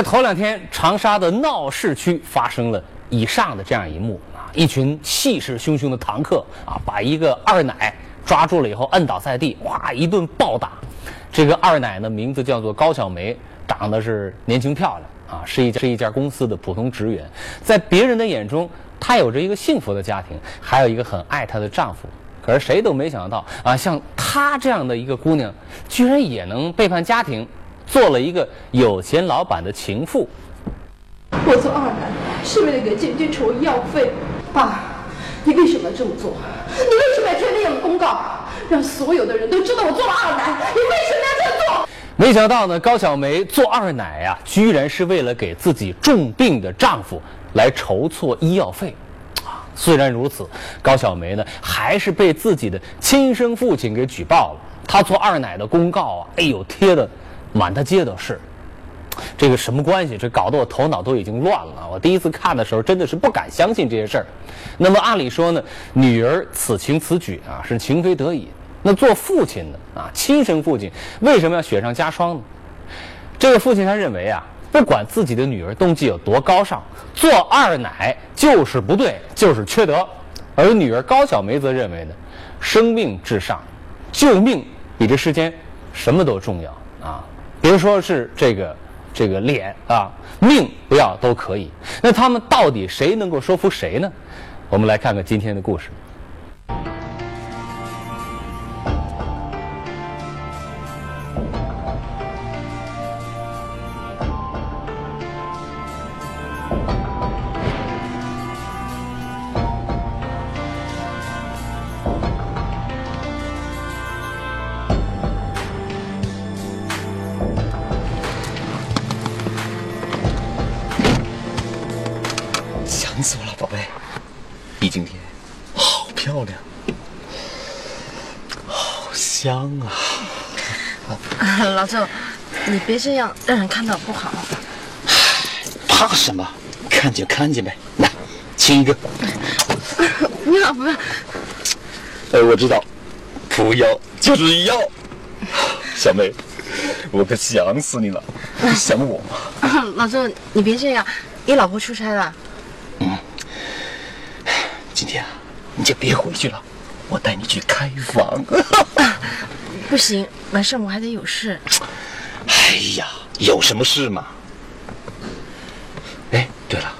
在头两天，长沙的闹市区发生了以上的这样一幕啊，一群气势汹汹的堂客啊，把一个二奶抓住了以后摁倒在地，哇，一顿暴打。这个二奶呢，名字叫做高小梅，长得是年轻漂亮啊，是一家是一家公司的普通职员，在别人的眼中，她有着一个幸福的家庭，还有一个很爱她的丈夫。可是谁都没想到啊，像她这样的一个姑娘，居然也能背叛家庭。做了一个有钱老板的情妇。我做二奶是为了给建军筹医药费。爸，你为什么要这么做？你为什么要贴那样的公告，让所有的人都知道我做了二奶？你为什么要这样做？没想到呢，高小梅做二奶呀，居然是为了给自己重病的丈夫来筹措医药费。啊，虽然如此，高小梅呢，还是被自己的亲生父亲给举报了。她做二奶的公告啊，哎呦，贴的。满大街都是，这个什么关系？这搞得我头脑都已经乱了。我第一次看的时候，真的是不敢相信这些事儿。那么按理说呢，女儿此情此举啊，是情非得已。那做父亲的啊，亲生父亲为什么要雪上加霜呢？这个父亲他认为啊，不管自己的女儿动机有多高尚，做二奶就是不对，就是缺德。而女儿高小梅则认为呢，生命至上，救命比这世间什么都重要啊。别说是这个这个脸啊，命不要都可以。那他们到底谁能够说服谁呢？我们来看看今天的故事。香啊！老周，你别这样，让人看到不好。怕什么？看就看见呗。来，亲一个。不要不要。哎，我知道，不要就是要。小妹，我可想死你了。你想我吗？老周，你别这样，你老婆出差了。嗯。今天啊，你就别回去了。我带你去开房，不行，晚上我还得有事。哎呀，有什么事嘛？哎，对了，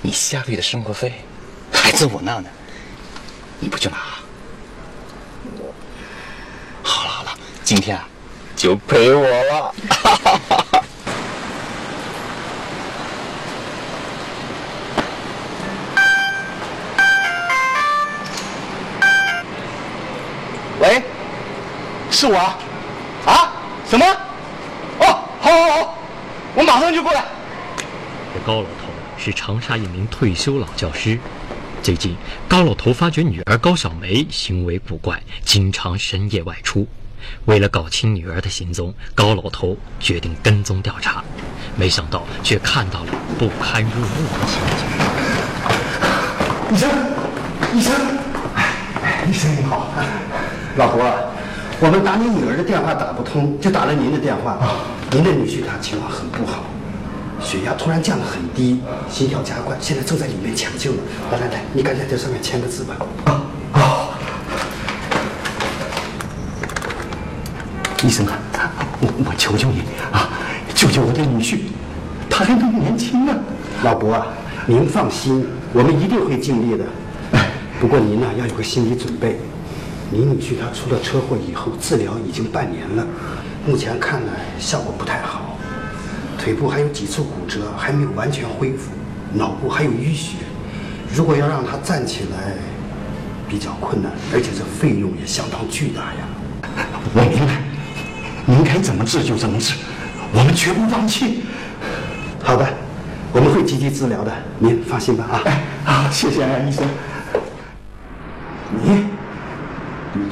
你下个月的生活费还在我那呢，你不去拿？好了好了，今天啊，就陪我了。是我，啊？什么？哦，好，好，好，我马上就过来。这高老头是长沙一名退休老教师。最近，高老头发觉女儿高小梅行为古怪，经常深夜外出。为了搞清女儿的行踪，高老头决定跟踪调查。没想到，却看到了不堪入目的情景。医生，医生，哎，医生你好。老伯，我们打你女儿的电话打不通，就打了您的电话。您的女婿他情况很不好，血压突然降得很低，心跳加快，现在正在里面抢救呢。来来来，你赶紧在上面签个字吧。啊啊！医生啊，我我求求你啊，救救我的女婿，他还那么年轻呢。老伯啊，您放心，我们一定会尽力的。不过您呢，要有个心理准备。您女婿他出了车祸以后，治疗已经半年了，目前看来效果不太好，腿部还有几处骨折，还没有完全恢复，脑部还有淤血，如果要让他站起来，比较困难，而且这费用也相当巨大呀。我明白，您该怎么治就怎么治，我们绝不放弃。好的，我们会积极治疗的，您放心吧啊。哎，好，谢谢安医生。你。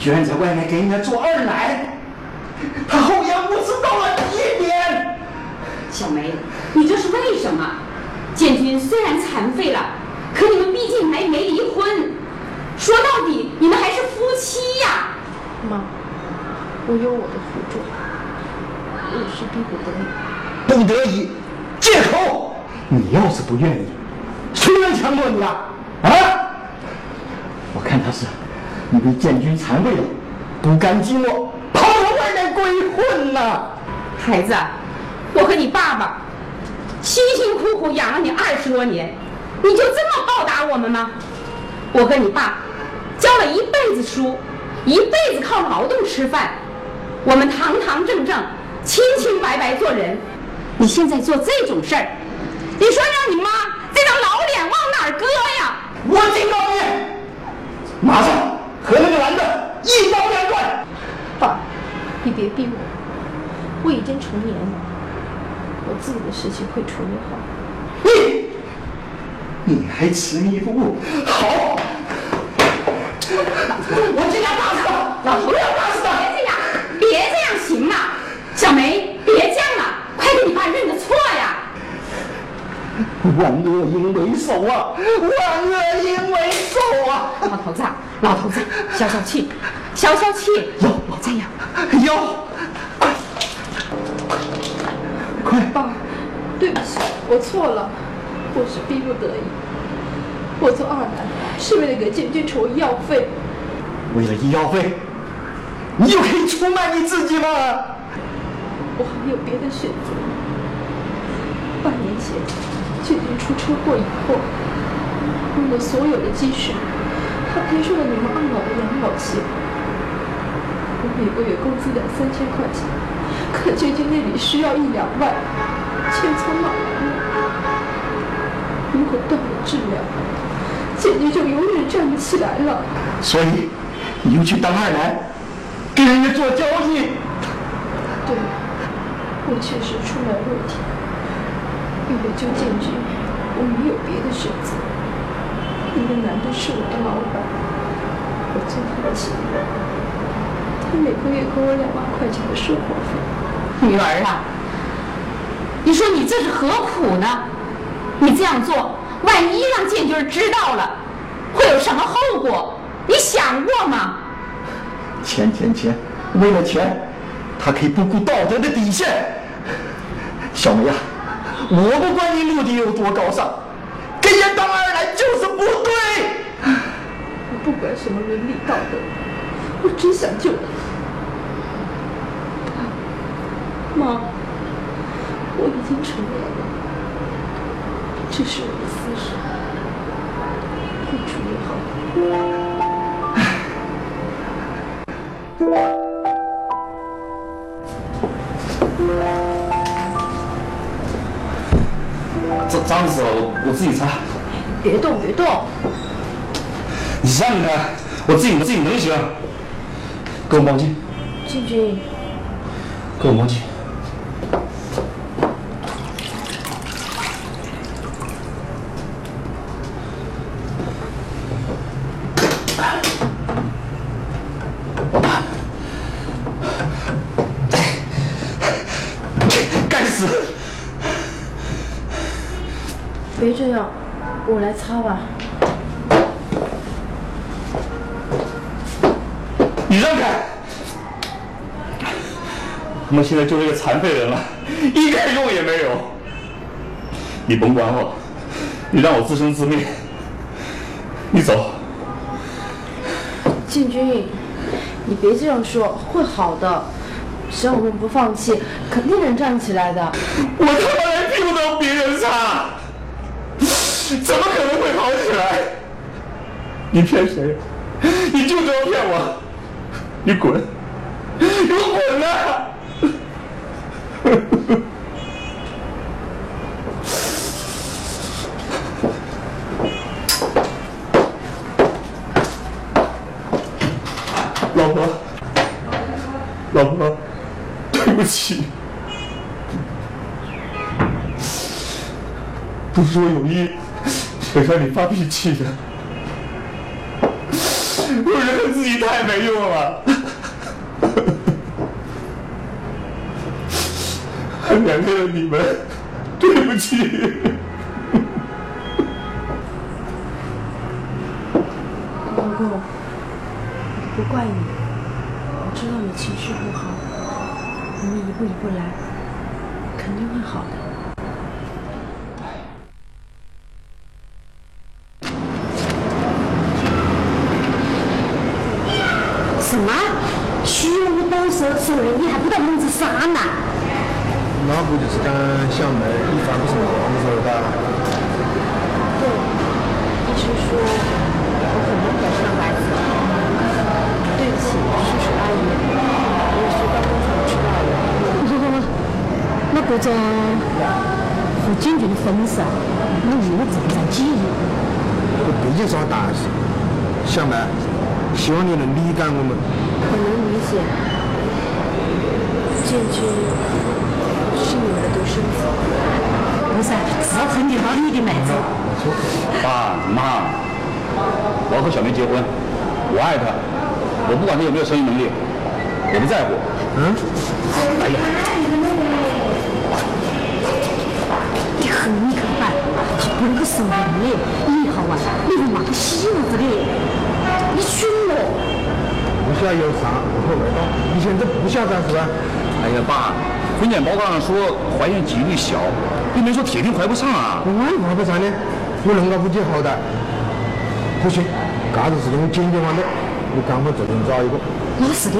你居然在外面给人家做二奶，他厚颜无耻到了极点。小梅，你这是为什么？建军虽然残废了，可你们毕竟还没离婚，说到底你们还是夫妻呀。妈，我有我的苦衷，我是逼不得已。不得已，借口！你要是不愿意，谁能强迫你啊？啊！我看他是你被建军残废了，不甘寂寞，跑到外面鬼混呐！孩子，我和你爸爸辛辛苦苦养了你二十多年，你就这么报答我们吗？我和你爸教了一辈子书，一辈子靠劳动吃饭，我们堂堂正正、清清白白做人。你现在做这种事儿，你说让你妈这张老脸往哪儿搁呀？我警告你，马上和那个男的一刀两断！爸，你别逼我，我已经成年了，我自己的事情会处理好。你，你还执迷不悟？好，我今天打死他！老头子，别这样，别这样行吗？小梅，别犟了，快给你爸认个错呀！万恶淫为首啊！万恶淫为首啊！老头子，老头子，消消气，消消气。有我这样，要，快！爸，对不起，我错了，我是逼不得已。我做二奶是为了给建军筹医药费。为了医药费，你就可以出卖你自己吗？我还有别的选择。半年前，建军出车祸以后，用了所有的积蓄，他赔出了你们二老的养老钱。我每个月工资两三千块钱，可建军那里需要一两万，钱从哪来呢？如果断了治疗，建军就永远站不起来了。所以，你就去当二奶，给人家做交易。对，我确实出了问题。为了救建军，我没有别的选择。那个男的是我的老板，我做他的妻子，他每个月给我两万块钱的生活费。女儿啊，你说你这是何苦呢？你这样做，万一让建军知道了，会有什么后果？你想过吗？钱钱钱，为了钱，他可以不顾道德的底线。小梅呀、我不管你目的有多高尚，给人当二就是不对。我不管什么伦理道德，我只想救他。妈，我已经成年了，这是我的私事，会处理好。脏脏死了，我我自己擦。别动，别动！你想想看，我自己我自己能行？给我毛巾，静静，给我毛巾。该死！别这样，我来擦吧。你让开！我们现在就是一个残废人了，一点用也没有。你甭管我，你让我自生自灭。你走。建军，你别这样说，会好的。只要我们不放弃，肯定能站起来的。我他妈连屁股都别人擦，怎么可能会好起来？你骗谁？你就知道骗我！你滚！你给我滚啊！老婆，老婆，对不起。不是我有意想让你发脾气的，我觉得自己太没用了，还连累了你们，对不起。老公，不怪你，我知道你情绪不好，我们一步一步来，肯定会好的。说的，你还不到猛子啥呢。那不就是讲小妹你犯不成样子了吧？对，医生说我可能会生孩子。对不起，叔叔阿姨，我是刚刚才知道的。不不不，那各种和简俊的分手，我以为正在记忆。这毕竟是件大事，小梅，希望你能理解我们。我能理解，简俊是你们的。独生子。不是，是很地方你的。妹子。爸妈，我要和小梅结婚，我爱她，我不管她有没有生育能力，我不在乎。嗯？哎呀，你很可爱，他不能够受人的，以后啊，你会骂他媳妇子的。你娶我，不晓得有啥，我会味道。你现在不晓得是吧？哎呀，爸，婚检报告上说怀孕几率小，又没说铁定怀不上啊。我怀不上呢，我能够不计好的。不行，这子事情我坚决反对，你赶快走人找一个。那是的，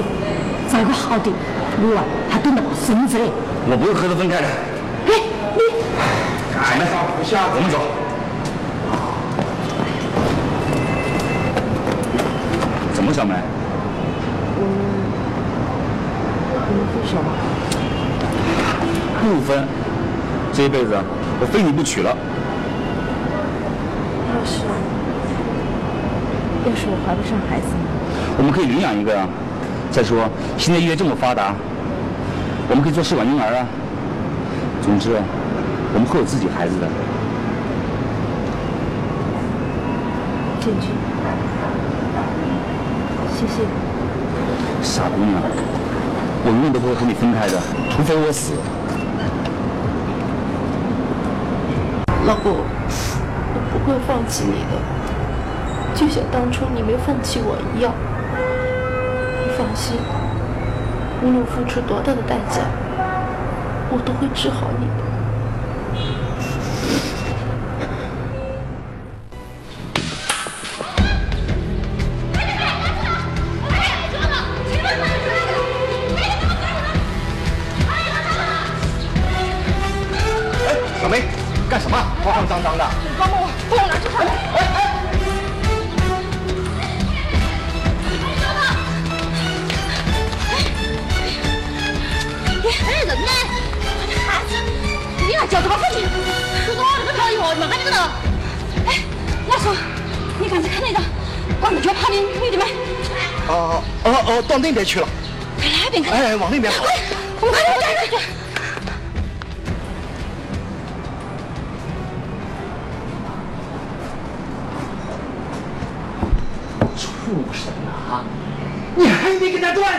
找一个好的，我啊还等到孙子嘞。我不会和他分开的。哎，你小梅，我们走。怎么，小梅？我们分手吧。不分，这一辈子我非你不娶了。要是要是我怀不上孩子呢？我们可以领养一个啊。再说，现在医学这么发达，我们可以做试管婴儿啊。总之，我们会有自己孩子的。建军，谢谢。傻姑娘，我永远都不会和你分开的，除非我死。老公，我不会放弃你的，就像当初你没放弃我一样。你放心，无论付出多大的代价，我都会治好你的。哦哦哦，到那边去了。在那边看。哎，往那边跑。我们快点，快点，畜生啊！你还没给他断？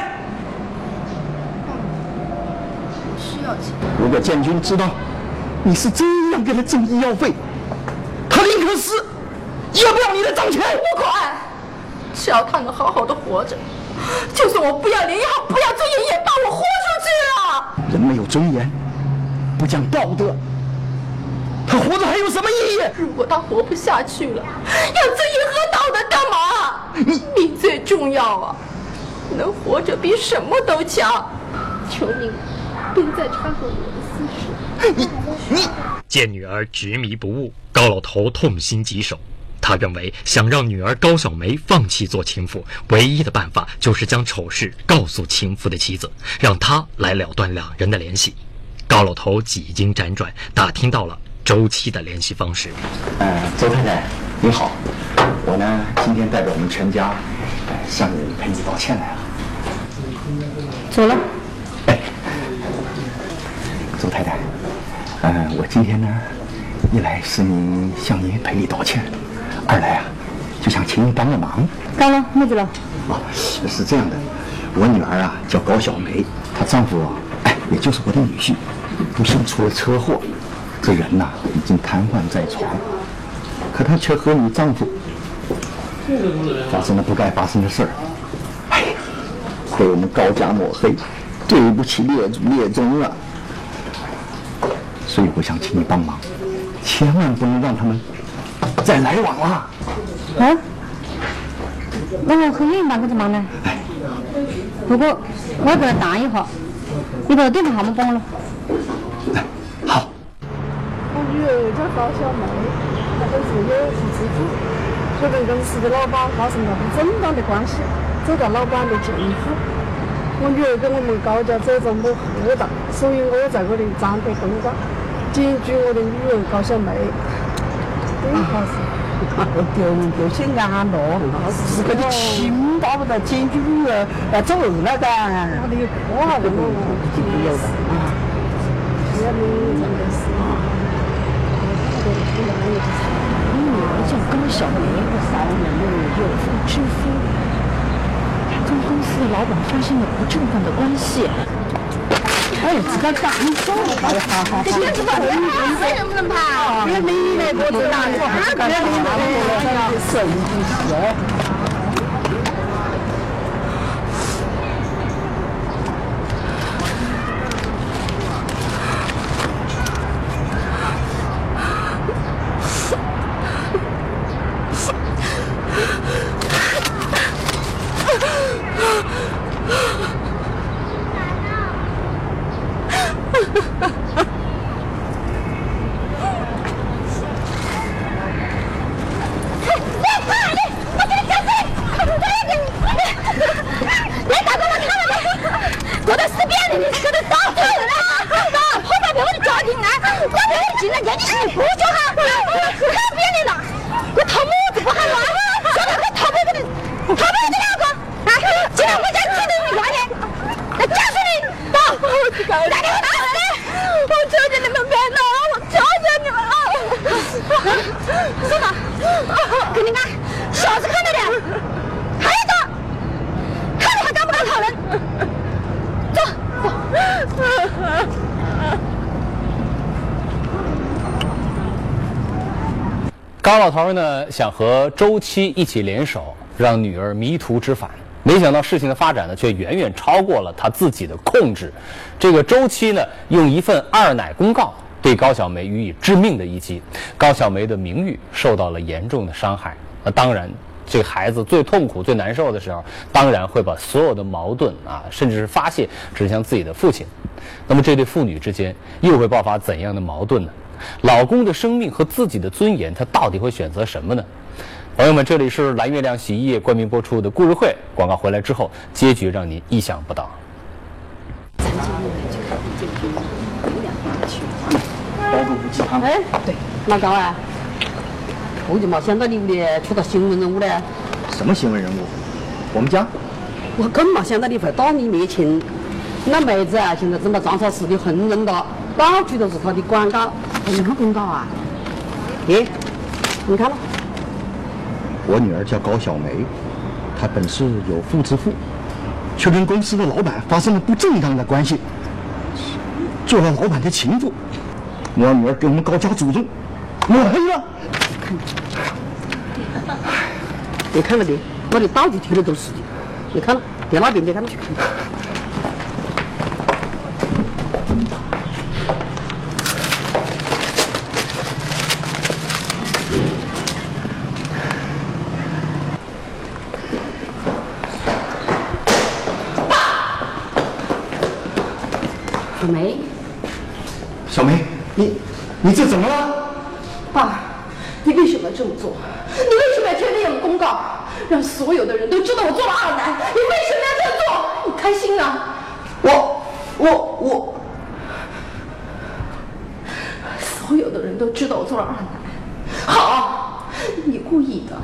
需要钱。如果建军知道你是这样给他挣医药费，他宁可死，也不要你的脏钱。不管，只要他能好好的活着，就算我不要脸也好，不要尊严也罢，我豁出去了。人没有尊严，不讲道德，他活着还有什么意义？如果他活不下去了，要尊严和道德干嘛？你你最重要啊！能活着比什么都强。求你，别再掺和我的私事。你你见女儿执迷不悟，高老头痛心疾首。他认为，想让女儿高小梅放弃做情妇，唯一的办法就是将丑事告诉情妇的妻子，让她来了断两人的联系。高老头几经辗转，打听到了周七的联系方式。呃，周太太你好，我呢今天代表我们全家，呃向你赔礼道歉来了。走了。哎，周太太，呃，我今天呢，一来是您向您赔礼道歉，二来啊，就想请你帮个忙。干了，妹子了。哦，是这样的，我女儿啊叫高小梅，她丈夫啊哎，也就是我的女婿，不幸出了车祸，这人呐、已经瘫痪在床，可她却和你丈夫发生了不该发生的事儿，哎，被我们高家抹黑，对不起列祖列宗啊！所以我想请你帮忙，千万不能让他们再来往了。啊？那我和你帮个什么呢？哎，不过我要跟他谈一下，你把电话号码帮我了。好。我女儿叫高小梅，她本是有夫之妇，和跟公司的老板发生了不正当的关系，走到老板的近乎。我女儿跟我们高家这种没合当，所以我在这里张贴公告，检举我的女儿高小梅。真好事。丢丢些安乐，是个你亲巴不得检举女儿要走了的。那你可好了，我就有的啊。这样真的是啊。你女儿叫高小梅，少年的有妇之夫，跟公司的老板发生了不正当的关系。哎，这个干活，哎，好好好。这边子跑，谁能不能跑？别你来，我知道，别你来，神经是。你大哥，我看了没？我在死边的，你可得打死人了！破坏我的家庭啊！我这里竟然让你媳妇就哈，可别脸了！我偷么子不喊乱？说的我偷么子的，偷么子的老公啊！竟然我家亲人冤案，那家属的，爸，打给我打回来！我求求你们别闹，我求求你们了！说嘛？给你看，小子看到的，还有个。看你还敢不敢讨人？走走。高老头呢，想和周七一起联手，让女儿迷途知返。没想到事情的发展呢，却远远超过了他自己的控制。这个周七呢，用一份二奶公告对高小梅予以致命的一击，高小梅的名誉受到了严重的伤害。那当然，这个孩子最痛苦、最难受的时候，当然会把所有的矛盾啊，甚至是发泄指向自己的父亲。那么这对父女之间又会爆发怎样的矛盾呢？老公的生命和自己的尊严，他到底会选择什么呢？朋友们，这里是蓝月亮洗衣液冠名播出的故事会。广告回来之后，结局让您意想不到。哎，对，老高啊，我就没想到你屋里出个新闻人物嘞。什么新闻人物？我们家？我更没想到你会大义灭亲。那妹子啊，现在正在长沙市的横人道，到处都是她的广告。什么公告啊？咦，你看了？我女儿叫高小梅，她本是有妇之夫，却跟公司的老板发生了不正当的关系，做了老板的情妇。我女儿给我们高家祖宗抹黑了。你看了没？我的到处贴的都是的。你看了？电脑边别看去看。小梅，小梅，你你这怎么了？爸，你为什么要这么做？你为什么要贴那样的公告，让所有的人都知道我做了二奶？你为什么要这样做？你开心啊？我我我，所有的人都知道我做了二奶。好，你故意的，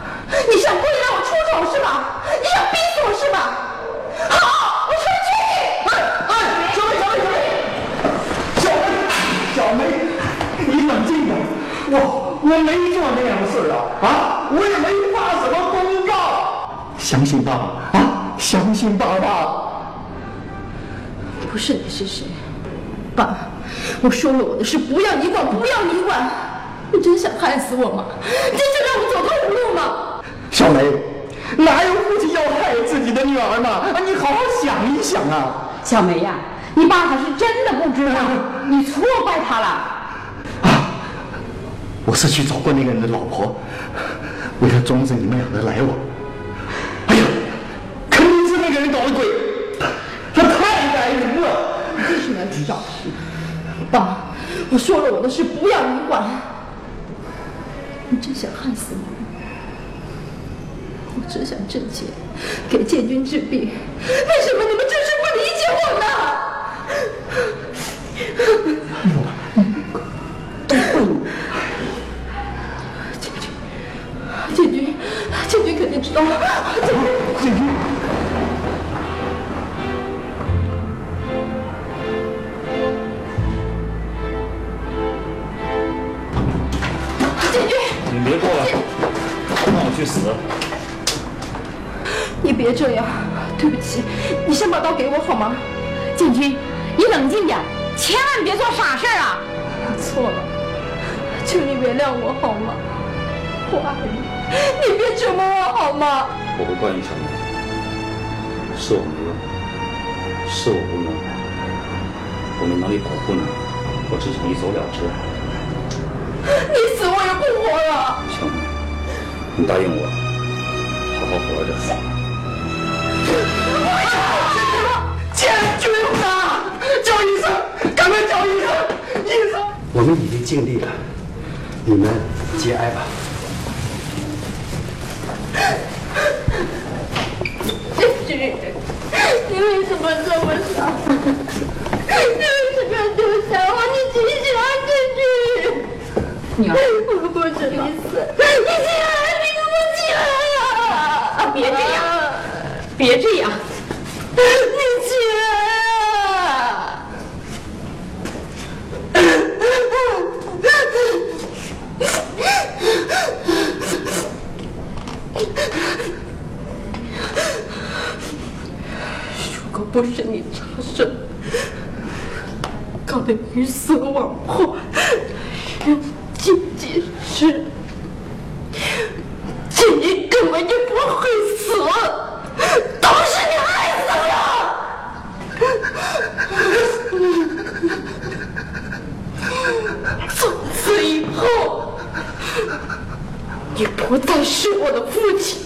你想故意让我出丑是吧？你想逼死我是吧？好，我出去。哎哎，小梅小梅小梅，小梅，你冷静点，我我没做那样的事啊啊，我也没发什么公告。相信爸爸啊，相信爸爸。不是你是谁？爸，我说了我的事，不要你管，不要你管。你真想害死我吗？真想让我走投无路吗？小梅，哪有父亲要害自己的女儿呢？啊，你好好想一想啊！小梅呀、你爸他是真的不知道，你错怪他了。我是去找过那个人的老婆，为了终止你们俩的来往。哎呀，肯定是那个人搞的鬼，他太该人了。你为什么要去找他？爸，我说了我的事，不要你管。你真想害死我？我只想挣钱，给建军治病。为什么你们就是不理解我呢？都怪你！建军，建军，建军肯定知道了。建军，建军。你别过来，让我去死！你别这样，对不起，你先把刀给我好吗？建军，你冷静点，千万别做傻事儿啊！我错了，求你原谅我好吗？我爱你，你别折磨我好吗？我不怪你，小梅，是我没用，是我无能，我没能力保护你，我只想一走了之。你死我也不活了。小梅，你答应我，好好活着。建军呐！叫医生，赶快叫医生！医生，我们已经尽力了，你们节哀吧。建军，你为什么这么傻？你为什么要丢下我？你醒醒啊，建军！女儿，我不是你死，你起来，你给我起来呀！别这样，别这样，你起来啊！如果不是你插手，搞得鱼死网破，人尽皆知，建军根本就不会死，都是你害死的。从此以后，你不再是我的父亲，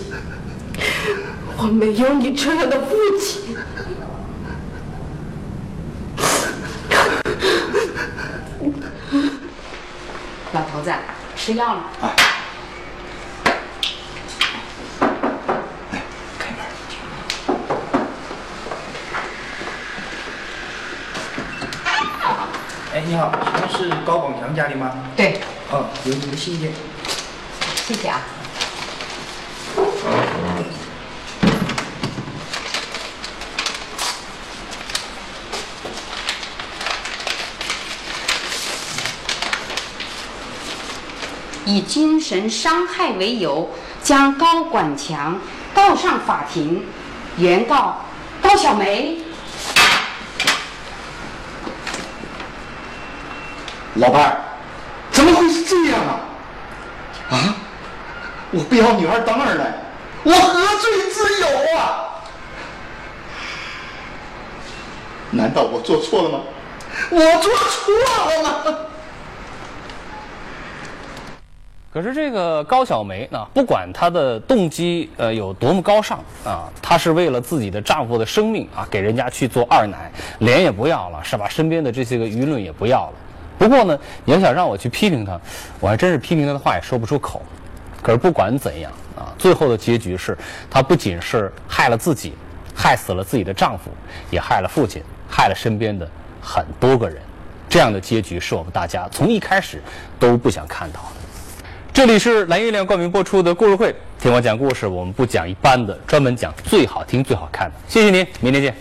我没有你这样的父亲。老头子，吃药了。哎，你好，请问是高广强家里吗？对，哦，有你的信件。谢谢啊。以精神伤害为由，将高管强告上法庭，原告高小梅。老伴儿，怎么会是这样啊？啊！我不要女儿当二奶，我何罪之有啊？难道我做错了吗？我做错了吗？可是这个高小梅呢，不管她的动机呃有多么高尚啊，她是为了自己的丈夫的生命啊，给人家去做二奶，脸也不要了，是吧？身边的这些个舆论也不要了。不过呢，你要想让我去批评她，我还真是批评她的话也说不出口。可是不管怎样啊，最后的结局是，她不仅是害了自己，害死了自己的丈夫，也害了父亲，害了身边的很多个人。这样的结局是我们大家从一开始都不想看到的。这里是蓝月亮冠名播出的故事会，听我讲故事，我们不讲一般的，专门讲最好听、最好看的。谢谢您，明天见。